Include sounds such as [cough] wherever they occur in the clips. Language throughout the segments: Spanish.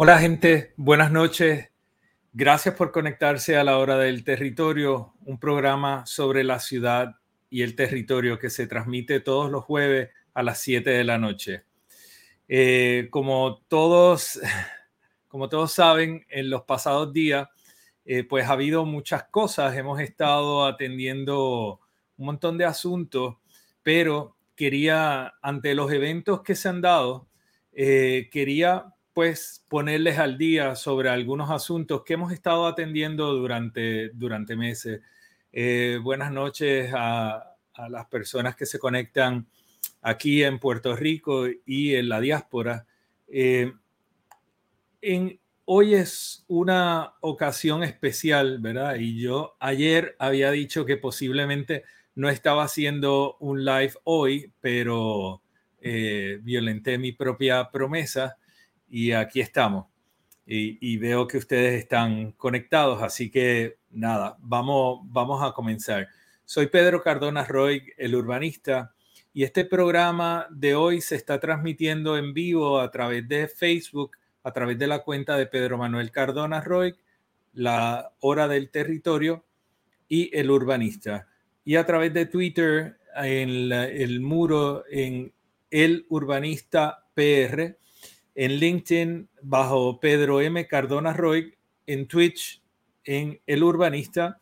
Hola gente, buenas noches. Gracias por conectarse a la hora del territorio, un programa sobre la ciudad y el territorio que se transmite todos los jueves a las 7 de la noche. Eh, como, todos, [laughs] como todos saben, en los pasados días, eh, pues ha habido muchas cosas. Hemos estado atendiendo un montón de asuntos, pero quería, ante los eventos que se han dado, eh, quería pues ponerles al día sobre algunos asuntos que hemos estado atendiendo durante, durante meses. Eh, buenas noches a, las personas que se conectan aquí en Puerto Rico y en la diáspora. Eh, en, hoy es una ocasión especial, ¿verdad? Y yo ayer había dicho que posiblemente no estaba haciendo un live hoy, pero eh, violenté mi propia promesa y aquí estamos. Y, veo que ustedes están conectados, así que nada, vamos, vamos a comenzar. Soy Pedro Cardona Roy, el urbanista, y este programa de hoy se está transmitiendo en vivo a través de Facebook, a través de la cuenta de Pedro Manuel Cardona Roy, la hora del territorio y el urbanista. Y a través de Twitter, en el muro en el urbanista PR en LinkedIn bajo Pedro M. Cardona Roy, en Twitch en El Urbanista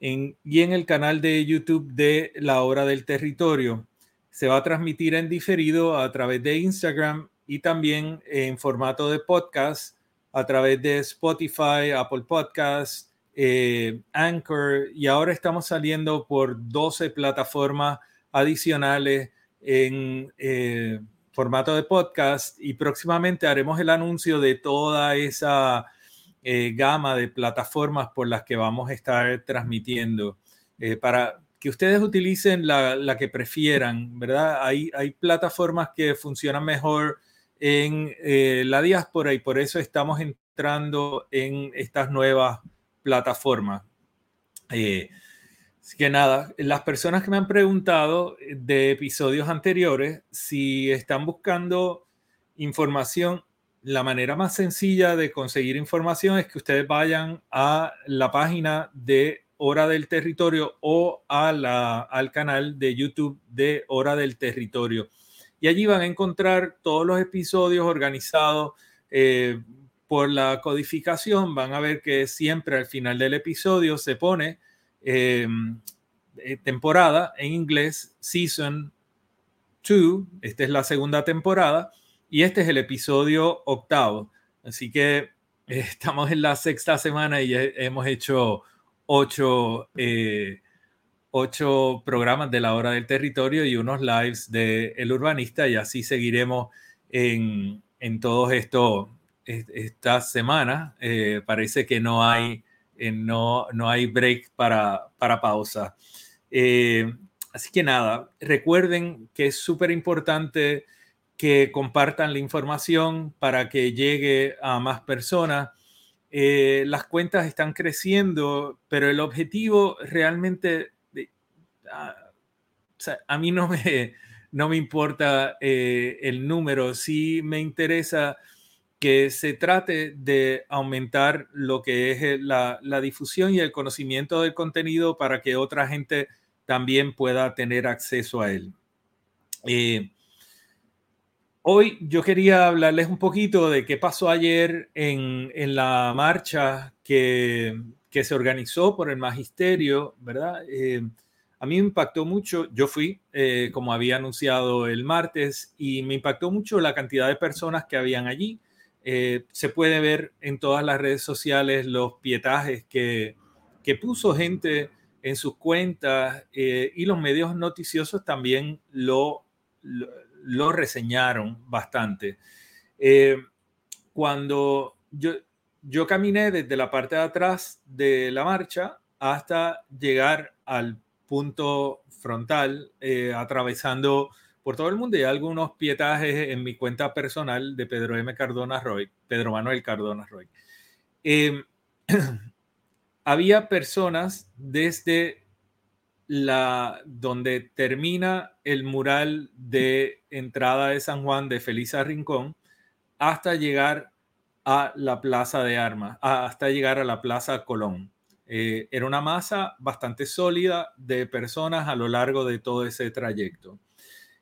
y en el canal de YouTube de La Hora del Territorio. Se va a transmitir en diferido a través de Instagram y también en formato de podcast a través de Spotify, Apple Podcasts, eh, Anchor y ahora estamos saliendo por 12 plataformas adicionales en... Eh, formato de podcast y próximamente haremos el anuncio de toda esa eh, gama de plataformas por las que vamos a estar transmitiendo eh, para que ustedes utilicen la, que prefieran, ¿verdad? Hay, hay, plataformas que funcionan mejor en eh, la diáspora y por eso estamos entrando en estas nuevas plataformas. Eh, así que nada, las personas que me han preguntado de episodios anteriores, si están buscando información, la manera más sencilla de conseguir información es que ustedes vayan a la página de Hora del Territorio o a la, al canal de YouTube de Hora del Territorio. Y allí van a encontrar todos los episodios organizados eh, por la codificación. Van a ver que siempre al final del episodio se pone eh, temporada en inglés, Season 2. Esta es la segunda temporada y este es el episodio octavo. Así que eh, [laughs] estamos en la sexta semana y hemos hecho ocho, eh, ocho programas de la hora del territorio y unos lives de El Urbanista y así seguiremos en, en todos estos estas semanas. Eh, parece que no hay, no, no hay break para, para pausa. así que nada, recuerden que es súper importante que compartan la información para que llegue a más personas. Eh, las cuentas están creciendo, pero el objetivo realmente, ah, a mí no me, no me importa eh, el número, sí me interesa que se trate de aumentar lo que es la, la, difusión y el conocimiento del contenido para que otra gente también pueda tener acceso a él. Eh, Hoy yo quería hablarles un poquito de qué pasó ayer en, la marcha que, se organizó por el magisterio, ¿verdad? Eh, a mí me impactó mucho, yo fui, eh, como había anunciado el martes, y me impactó mucho la cantidad de personas que habían allí. Eh, se puede ver en todas las redes sociales los pietajes que, puso gente en sus cuentas y los medios noticiosos también lo lo reseñaron bastante. Eh, cuando yo, yo caminé desde la parte de atrás de la marcha hasta llegar al punto frontal, eh, atravesando por todo el mundo y algunos pietajes en mi cuenta personal de Pedro M. Cardona Roy, Pedro Manuel Cardona Roy. Eh, [clears throat] había personas desde la, donde termina el mural de entrada de San Juan de Felisa Rincón hasta llegar a la Plaza de Armas, hasta llegar a la Plaza Colón. Eh, era una masa bastante sólida de personas a lo largo de todo ese trayecto.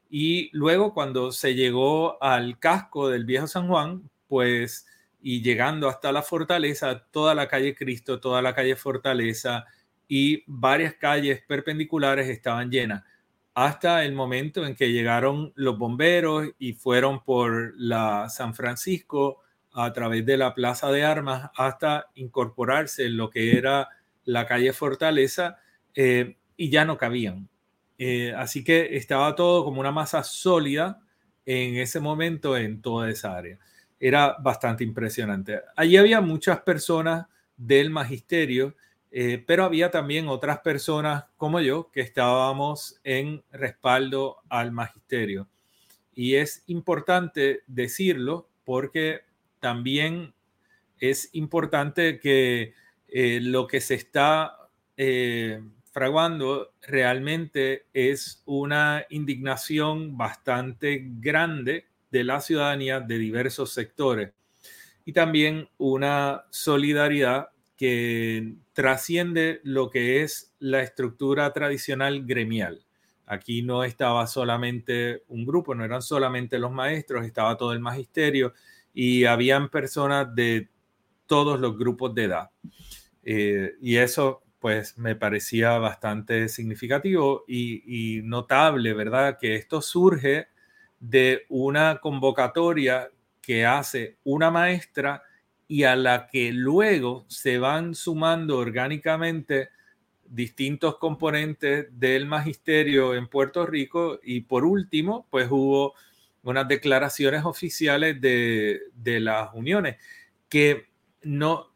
Y luego cuando se llegó al casco del viejo San Juan, pues y llegando hasta la fortaleza, toda la calle Cristo, toda la calle Fortaleza, y varias calles perpendiculares estaban llenas hasta el momento en que llegaron los bomberos y fueron por la San Francisco a través de la Plaza de Armas hasta incorporarse en lo que era la calle Fortaleza eh, y ya no cabían. Eh, así que estaba todo como una masa sólida en ese momento en toda esa área. Era bastante impresionante. Allí había muchas personas del magisterio eh, pero había también otras personas como yo que estábamos en respaldo al magisterio. Y es importante decirlo porque también es importante que eh, lo que se está fraguando realmente es una indignación bastante grande de la ciudadanía de diversos sectores y también una solidaridad que trasciende lo que es la estructura tradicional gremial. Aquí no estaba solamente un grupo, no eran solamente los maestros, estaba todo el magisterio y habían personas de todos los grupos de edad. Eh, y eso pues me parecía bastante significativo y, notable, ¿verdad? Que esto surge de una convocatoria que hace una maestra y a la que luego se van sumando orgánicamente distintos componentes del magisterio en Puerto Rico y por último, pues hubo unas declaraciones oficiales de, las uniones, que no,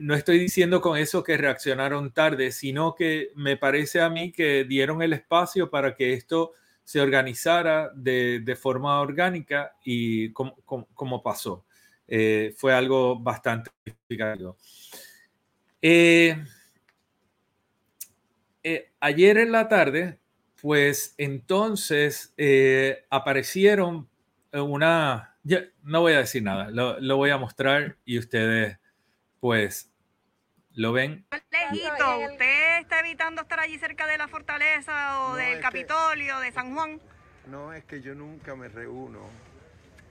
no estoy diciendo con eso que reaccionaron tarde, sino que me parece a mí que dieron el espacio para que esto se organizara de, forma orgánica y como, como pasó. eh, fue algo bastante significativo. Eh, ayer en la tarde, pues entonces aparecieron una, no voy a decir nada, lo, lo voy a mostrar y ustedes pues ¿Lo ven? ¿Usted está evitando estar allí cerca de la fortaleza o del Capitolio, de San Juan? No, es que yo nunca me reúno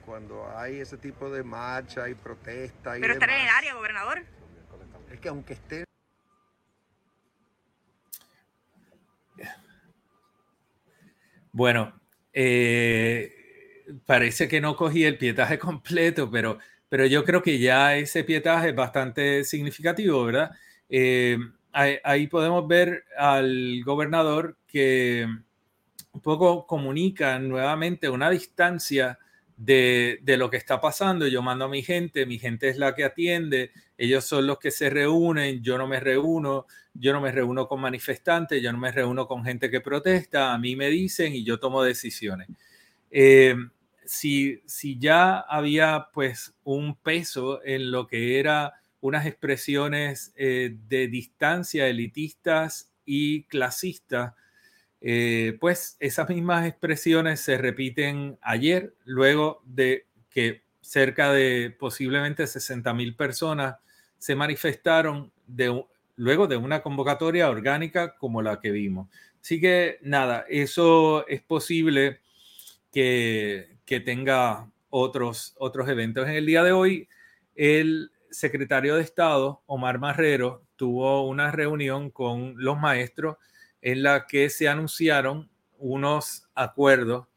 cuando hay ese tipo de marcha y protesta. Pero estar en el área, gobernador. Es que aunque esté... Bueno, eh, parece que no cogí el pietaje [laughs] completo, pero pero yo creo que ya ese pietaje es bastante significativo, ¿verdad? Eh, ahí, podemos ver al gobernador que un poco comunica nuevamente una distancia de, de, lo que está pasando. Yo mando a mi gente, mi gente es la que atiende, ellos son los que se reúnen, yo no me reúno, yo no me reúno con manifestantes, yo no me reúno con gente que protesta, a mí me dicen y yo tomo decisiones. Eh, si, ya había pues un peso en lo que era unas expresiones eh, de distancia elitistas y clasistas, eh, pues esas mismas expresiones se repiten ayer, luego de que cerca de posiblemente 60 mil personas se manifestaron luego de una convocatoria orgánica como la que vimos. Así que nada, eso es posible que, que tenga otros, otros eventos. En el día de hoy, el secretario de Estado, Omar Marrero, tuvo una reunión con los maestros en la que se anunciaron unos acuerdos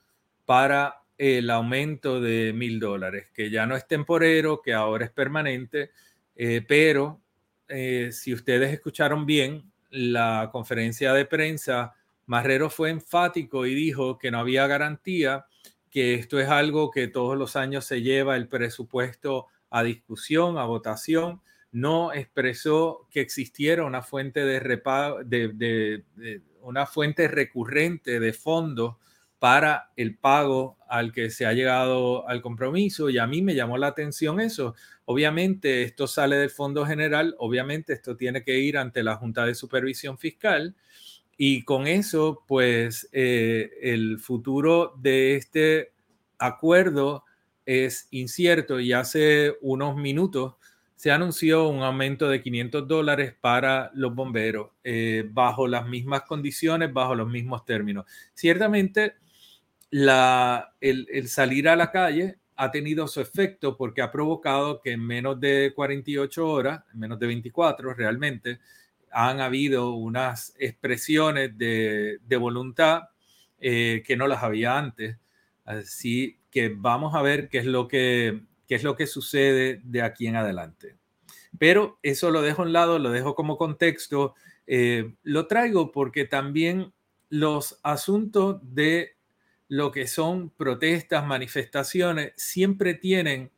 para el aumento de mil dólares, que ya no es temporero, que ahora es permanente, eh, pero eh, si ustedes escucharon bien la conferencia de prensa, Marrero fue enfático y dijo que no había garantía que esto es algo que todos los años se lleva el presupuesto a discusión, a votación. No expresó que existiera una fuente de, de, una fuente recurrente de fondos para el pago al que se ha llegado al compromiso y a mí me llamó la atención eso. Obviamente esto sale del Fondo General, obviamente esto tiene que ir ante la Junta de Supervisión Fiscal y con eso, pues eh, el futuro de este acuerdo es incierto y hace unos minutos se anunció un aumento de 500 dólares para los bomberos eh, bajo las mismas condiciones, bajo los mismos términos. Ciertamente, el, salir a la calle ha tenido su efecto porque ha provocado que en menos de 48 horas, en menos de 24 realmente, han habido unas expresiones de, voluntad eh, que no las había antes. Así que vamos a ver qué es lo que, es lo que sucede de aquí en adelante. Pero eso lo dejo a un lado, lo dejo como contexto. Eh, lo traigo porque también los asuntos de lo que son protestas, manifestaciones, siempre tienen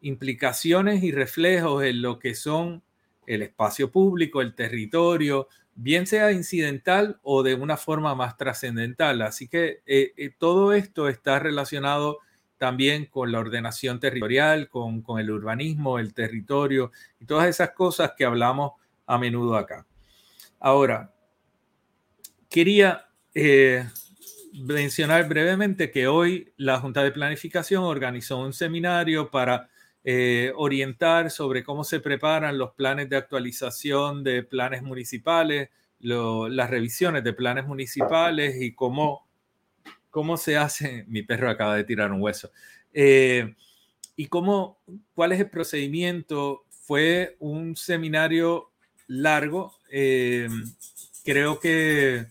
implicaciones y reflejos en lo que son el espacio público, el territorio, bien sea incidental o de una forma más trascendental. Así que eh, eh, todo esto está relacionado también con la ordenación territorial, con, el urbanismo, el territorio y todas esas cosas que hablamos a menudo acá. Ahora, quería eh, mencionar brevemente que hoy la Junta de Planificación organizó un seminario para eh, orientar sobre cómo se preparan los planes de actualización de planes municipales, las revisiones de planes municipales y cómo, cómo se hace. [laughs] Mi perro acaba de tirar un hueso. Eh, y cómo, cuál es el procedimiento. Fue un seminario largo. Eh, creo que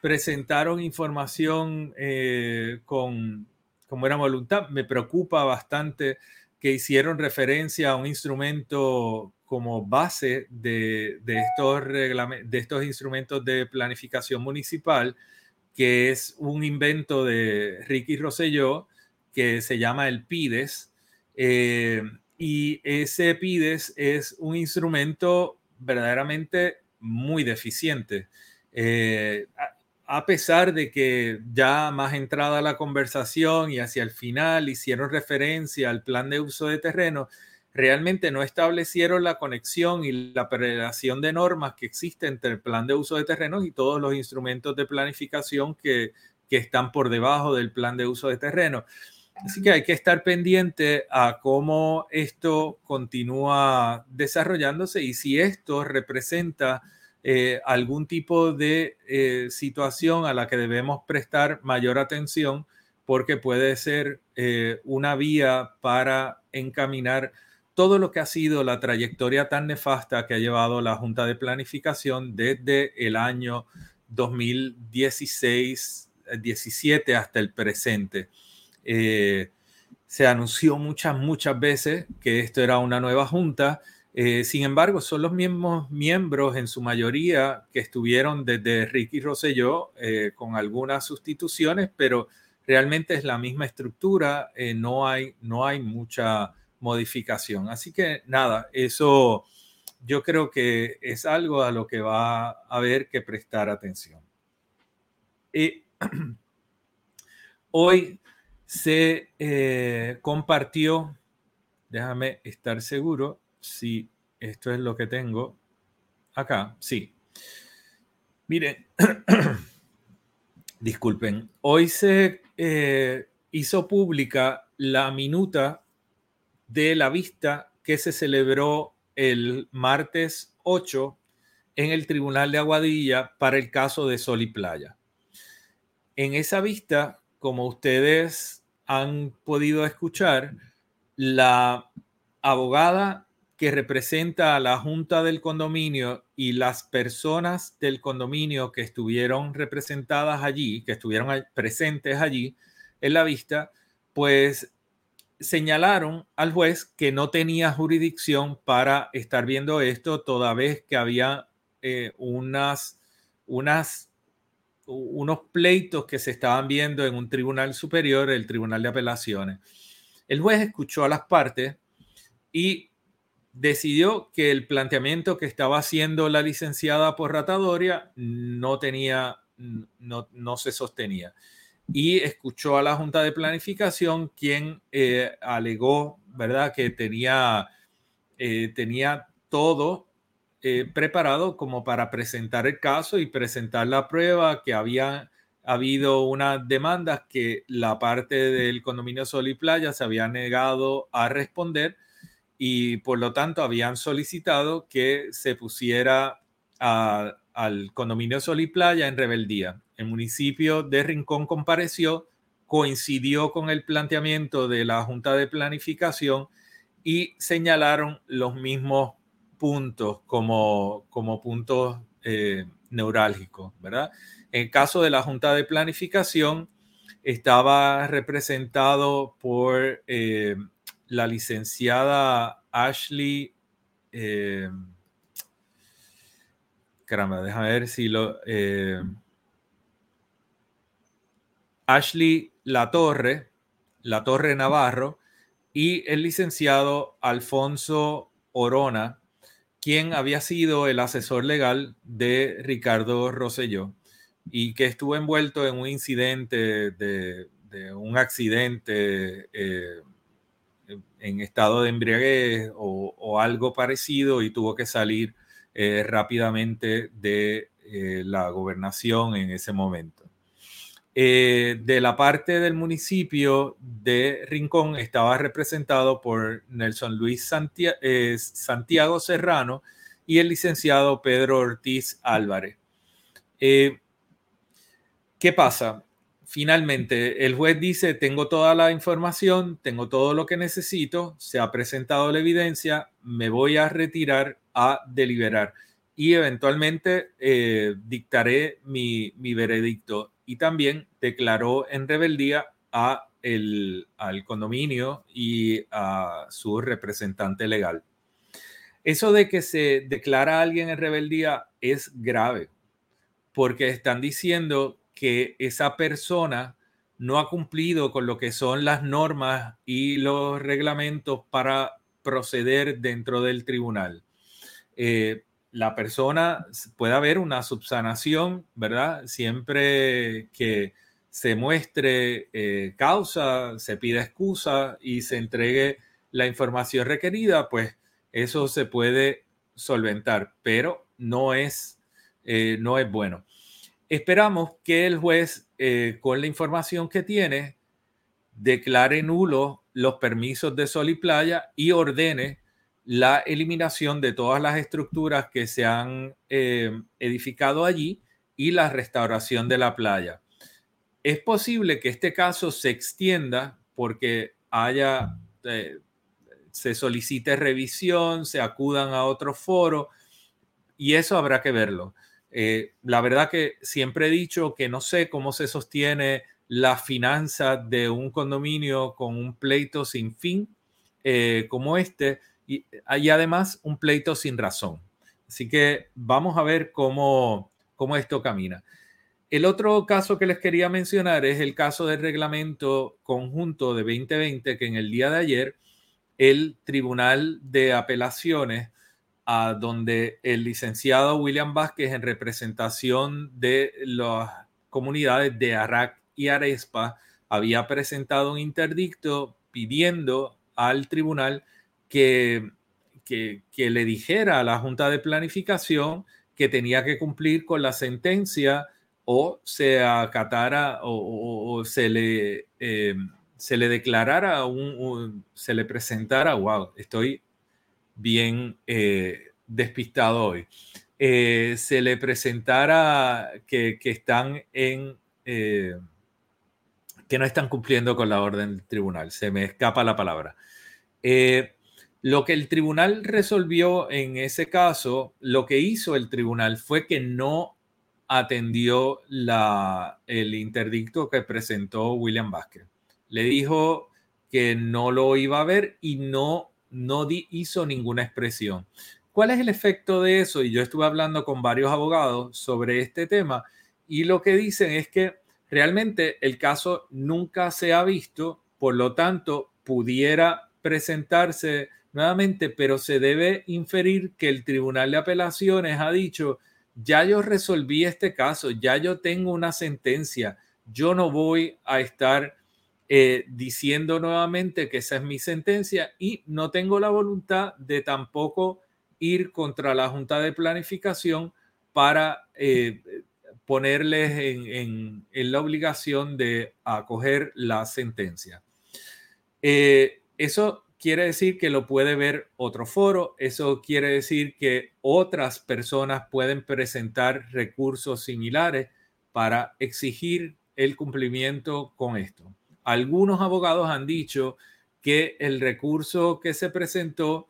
presentaron información con, con buena voluntad. Me preocupa bastante que hicieron referencia a un instrumento como base de, estos, de estos instrumentos de planificación municipal, que es un invento de Ricky Rosselló, que se llama el PIDES. Eh, y ese PIDES es un instrumento verdaderamente muy deficiente. Eh, a pesar de que ya más entrada la conversación y hacia el final hicieron referencia al plan de uso de terreno, realmente no establecieron la conexión y la relación de normas que existe entre el plan de uso de terrenos y todos los instrumentos de planificación que, que están por debajo del plan de uso de terreno. Así que hay que estar pendiente a cómo esto continúa desarrollándose y si esto representa eh, algún tipo de eh, situación a la que debemos prestar mayor atención porque puede ser eh, una vía para encaminar todo lo que ha sido la trayectoria tan nefasta que ha llevado la Junta de Planificación desde el año 2016-17 hasta el presente. se anunció muchas, muchas veces que esto era una nueva junta eh, sin embargo, son los mismos miembros en su mayoría que estuvieron desde Ricky Rosselló eh, con algunas sustituciones, pero realmente es la misma estructura, eh, no, hay, no hay mucha modificación. Así que nada, eso yo creo que es algo a lo que va a haber que prestar atención. [clears throat] hoy se compartió, déjame estar seguro, si esto es lo que tengo acá, sí. Miren, [clears throat] disculpen, hoy se eh, hizo pública la minuta de la vista que se celebró el martes 8 en el Tribunal de Aguadilla para el caso de Sol y Playa. En esa vista, como ustedes han podido escuchar, la abogada que representa a la junta del condominio y las personas del condominio que estuvieron representadas allí, que estuvieron presentes allí en la vista, pues señalaron al juez que no tenía jurisdicción para estar viendo esto, toda vez que había eh, unas, unas, unos pleitos que se estaban viendo en un tribunal superior, el Tribunal de Apelaciones. El juez escuchó a las partes y decidió que el planteamiento que estaba haciendo la licenciada por ratadoria no tenía, no, no se sostenía. Y escuchó a la Junta de Planificación, quien eh, alegó, ¿verdad?, que tenía, eh, tenía todo eh, preparado como para presentar el caso y presentar la prueba, que había habido unas demandas que la parte del condominio Sol y Playa se había negado a responder y por lo tanto habían solicitado que se pusiera al condominio Sol y Playa en rebeldía. El municipio de Rincón compareció, coincidió con el planteamiento de la Junta de Planificación y señalaron los mismos puntos como, como puntos eh, neurálgicos, ¿verdad? En el caso de la Junta de Planificación, estaba representado por eh, la licenciada Ashley. Eh, caramba, déjame ver si lo. Eh, Ashley Latorre, Latorre Navarro, y el licenciado Alfonso Orona, quien había sido el asesor legal de Ricardo Rosselló y que estuvo envuelto en un incidente de, un accidente eh, en estado de embriaguez o, algo parecido y tuvo que salir eh, rápidamente de eh, la gobernación en ese momento. Eh, de la parte del municipio de Rincón estaba representado por Nelson Luis Santiago Serrano y el licenciado Pedro Ortiz Álvarez. ¿Qué pasa? Finalmente el juez dice, tengo toda la información, tengo todo lo que necesito, se ha presentado la evidencia, me voy a retirar a deliberar y eventualmente eh, dictaré mi, veredicto. Y también declaró en rebeldía a el, al condominio y a su representante legal. Eso de que se declara a alguien en rebeldía es grave, porque están diciendo que esa persona no ha cumplido con lo que son las normas y los reglamentos para proceder dentro del tribunal. Eh, la persona puede haber una subsanación, ¿verdad? Siempre que se muestre eh, causa, se pida excusa y se entregue la información requerida, pues eso se puede solventar, pero no es, eh, no es bueno. Esperamos que el juez, eh, con la información que tiene, declare nulo los permisos de sol y playa y ordene la eliminación de todas las estructuras que se han eh, edificado allí y la restauración de la playa. Es posible que este caso se extienda porque haya, eh, se solicite revisión, se acudan a otro foro y eso habrá que verlo. Eh, la verdad que siempre he dicho que no sé cómo se sostiene la finanza de un condominio con un pleito sin fin eh, como este y, hay además un pleito sin razón. Así que vamos a ver cómo, cómo esto camina. El otro caso que les quería mencionar es el caso del reglamento conjunto de 2020 que en el día de ayer el Tribunal de Apelaciones a donde el licenciado William Vázquez, en representación de las comunidades de Arak y Arespa, había presentado un interdicto pidiendo al tribunal que, que, le dijera a la Junta de Planificación que tenía que cumplir con la sentencia o se acatara o, se, le, eh, se le declarara, un, se le presentara, wow, estoy bien eh, despistado hoy, eh, se le presentara que, están en, eh, que no están cumpliendo con la orden del tribunal, se me escapa la palabra. lo que el tribunal resolvió en ese caso, lo que hizo el tribunal fue que no atendió la, el interdicto que presentó William Vázquez. Le dijo que no lo iba a ver y no no hizo ninguna expresión. ¿Cuál es el efecto de eso? Y yo estuve hablando con varios abogados sobre este tema y lo que dicen es que realmente el caso nunca se ha visto, por lo tanto pudiera presentarse nuevamente, pero se debe inferir que el Tribunal de Apelaciones ha dicho, ya yo resolví este caso, ya yo tengo una sentencia, yo no voy a estar eh, diciendo nuevamente que esa es mi sentencia y no tengo la voluntad de tampoco ir contra la Junta de Planificación para eh, ponerles en, la obligación de acoger la sentencia. Eh, eso quiere decir que lo puede ver otro foro, eso quiere decir que otras personas pueden presentar recursos similares para exigir el cumplimiento con esto algunos abogados han dicho que el recurso que se presentó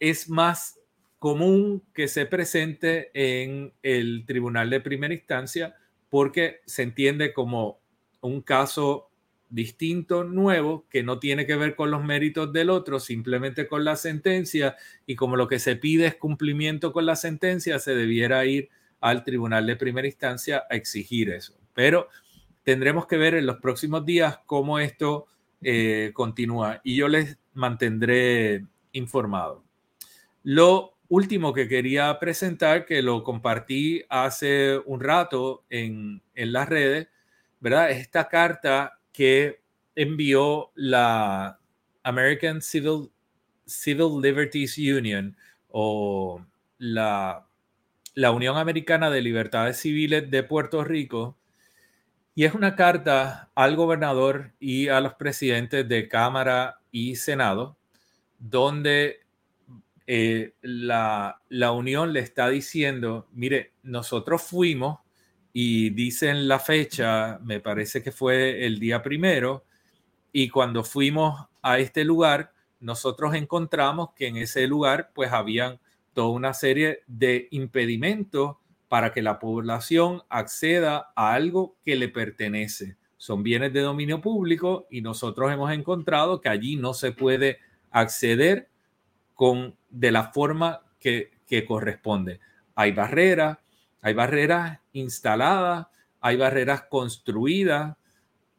es más común que se presente en el tribunal de primera instancia porque se entiende como un caso distinto, nuevo, que no tiene que ver con los méritos del otro, simplemente con la sentencia, y como lo que se pide es cumplimiento con la sentencia, se debiera ir al tribunal de primera instancia a exigir eso. Pero tendremos que ver en los próximos días cómo esto eh, continúa y yo les mantendré informado. Lo último que quería presentar, que lo compartí hace un rato en, las redes, ¿verdad? Es esta carta que envió la American Civil, Civil Liberties Union o la, la Unión Americana de Libertades Civiles de Puerto Rico y es una carta al gobernador y a los presidentes de Cámara y Senado, donde eh, la, Unión le está diciendo, mire, nosotros fuimos y dicen la fecha, me parece que fue el día primero, y cuando fuimos a este lugar, nosotros encontramos que en ese lugar pues habían toda una serie de impedimentos para que la población acceda a algo que le pertenece. Son bienes de dominio público y nosotros hemos encontrado que allí no se puede acceder con, de la forma que, que corresponde. Hay barreras, hay barreras instaladas, hay barreras construidas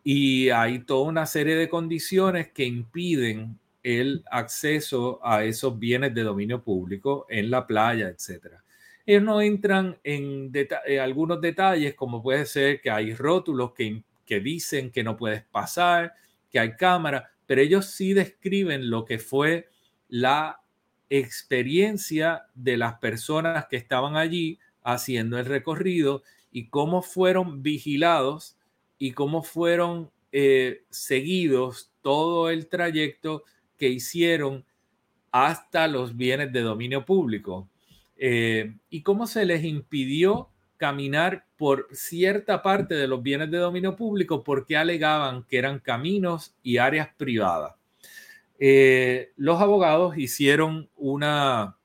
y hay toda una serie de condiciones que impiden el acceso a esos bienes de dominio público en la playa, etcétera. Ellos no entran en, eh, algunos detalles, como puede ser que hay rótulos que, que dicen que no puedes pasar, que hay cámara, pero ellos sí describen lo que fue la experiencia de las personas que estaban allí haciendo el recorrido y cómo fueron vigilados y cómo fueron eh, seguidos todo el trayecto que hicieron hasta los bienes de dominio público eh, y cómo se les impidió caminar por cierta parte de los bienes de dominio público porque alegaban que eran caminos y áreas privadas. Eh, los abogados hicieron una,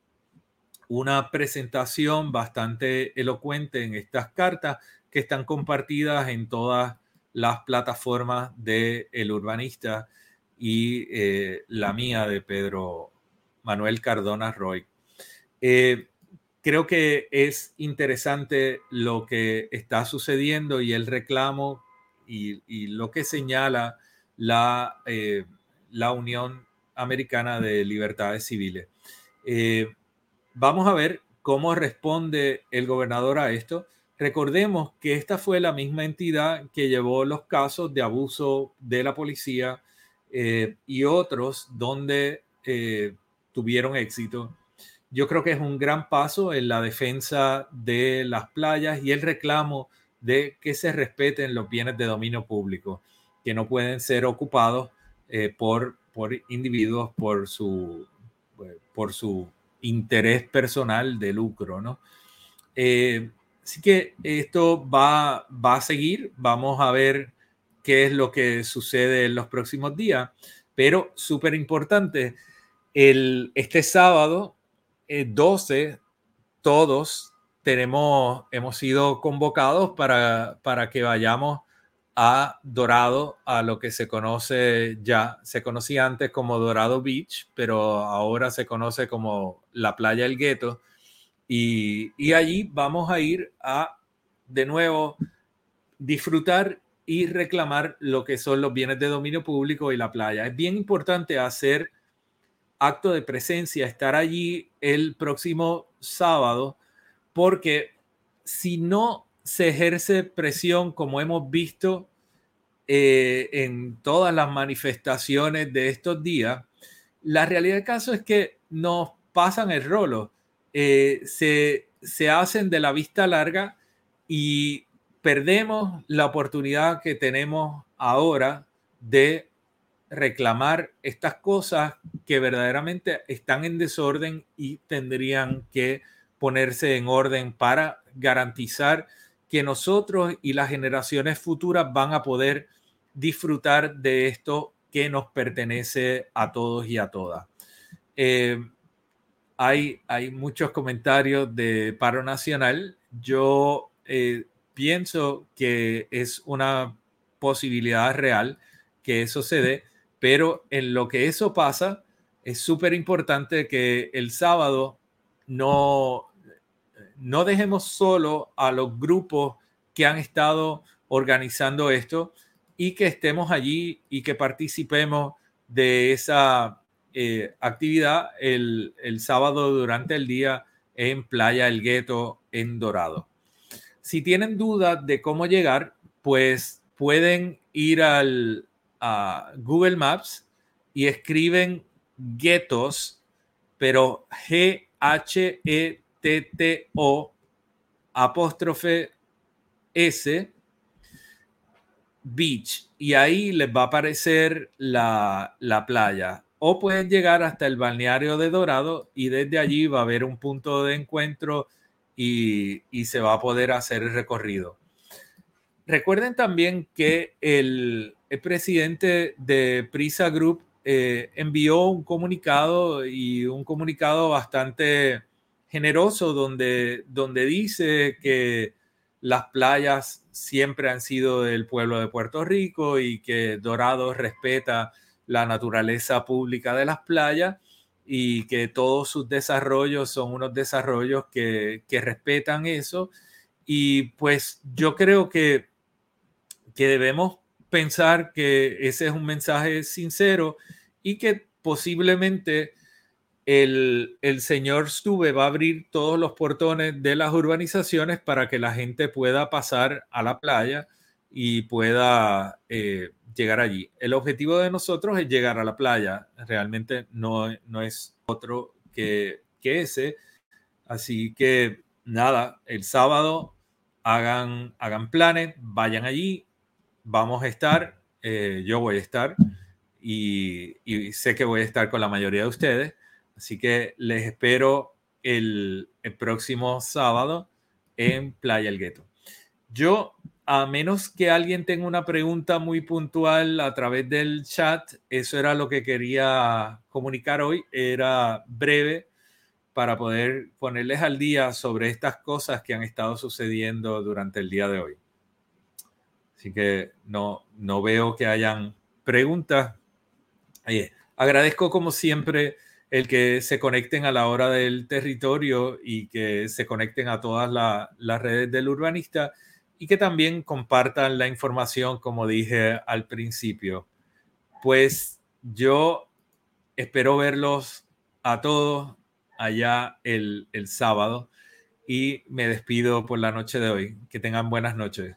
una presentación bastante elocuente en estas cartas que están compartidas en todas las plataformas de El Urbanista y eh, la mía de Pedro Manuel Cardona Roy. Creo que es interesante lo que está sucediendo y el reclamo y, lo que señala la, eh, la, Unión Americana de Libertades Civiles. Eh, vamos a ver cómo responde el gobernador a esto. Recordemos que esta fue la misma entidad que llevó los casos de abuso de la policía eh, y otros donde tuvieron éxito yo creo que es un gran paso en la defensa de las playas y el reclamo de que se respeten los bienes de dominio público, que no pueden ser ocupados eh, por, por individuos por su, pues, por su interés personal de lucro, ¿no? Eh, así que esto va, va a seguir, vamos a ver qué es lo que sucede en los próximos días, pero súper importante, este sábado 12, eh, todos tenemos, hemos sido convocados para, para que vayamos a Dorado, a lo que se conoce ya, se conocía antes como Dorado Beach, pero ahora se conoce como la playa El Gueto. Y, y allí vamos a ir a, de nuevo, disfrutar y reclamar lo que son los bienes de dominio público y la playa. Es bien importante hacer acto de presencia, estar allí el próximo sábado, porque si no se ejerce presión como hemos visto eh, en todas las manifestaciones de estos días, la realidad del caso es que nos pasan el rolo, eh, se, se hacen de la vista larga y perdemos la oportunidad que tenemos ahora de reclamar estas cosas que verdaderamente están en desorden y tendrían que ponerse en orden para garantizar que nosotros y las generaciones futuras van a poder disfrutar de esto que nos pertenece a todos y a todas. Eh, hay, hay, muchos comentarios de paro nacional. Yo eh, pienso que es una posibilidad real que eso se dé pero en lo que eso pasa, es súper importante que el sábado no, no dejemos solo a los grupos que han estado organizando esto y que estemos allí y que participemos de esa eh, actividad el, el, sábado durante el día en Playa El Gueto en Dorado. Si tienen dudas de cómo llegar, pues pueden ir al, a Google Maps y escriben guetos, pero G-H-E-T-T-O apóstrofe S Beach y ahí les va a aparecer la, la, playa. O pueden llegar hasta el balneario de Dorado y desde allí va a haber un punto de encuentro y, y se va a poder hacer el recorrido. Recuerden también que el, el presidente de Prisa Group eh, envió un comunicado y un comunicado bastante generoso donde, donde dice que las playas siempre han sido del pueblo de Puerto Rico y que Dorado respeta la naturaleza pública de las playas y que todos sus desarrollos son unos desarrollos que, que respetan eso. Y pues yo creo que, que debemos pensar que ese es un mensaje sincero y que posiblemente el, señor Stube va a abrir todos los portones de las urbanizaciones para que la gente pueda pasar a la playa y pueda eh, llegar allí. El objetivo de nosotros es llegar a la playa, realmente no, no es otro que, que ese. Así que nada, el sábado hagan, hagan planes, vayan allí, vamos a estar, eh, yo voy a estar y, sé que voy a estar con la mayoría de ustedes, así que les espero el, próximo sábado en Playa El Gueto. Yo, a menos que alguien tenga una pregunta muy puntual a través del chat, eso era lo que quería comunicar hoy, era breve para poder ponerles al día sobre estas cosas que han estado sucediendo durante el día de hoy. Así que no, no veo que hayan preguntas. agradezco como siempre el que se conecten a la hora del territorio y que se conecten a todas las redes del urbanista y que también compartan la información como dije al principio. Pues yo espero verlos a todos allá el, el sábado y me despido por la noche de hoy. Que tengan buenas noches.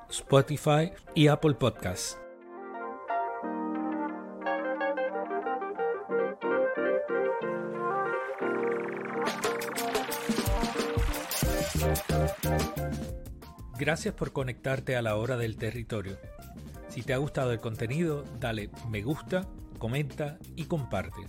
Spotify y Apple Podcasts. Gracias por conectarte a la hora del territorio. Si te ha gustado el contenido, dale me gusta, comenta y comparte.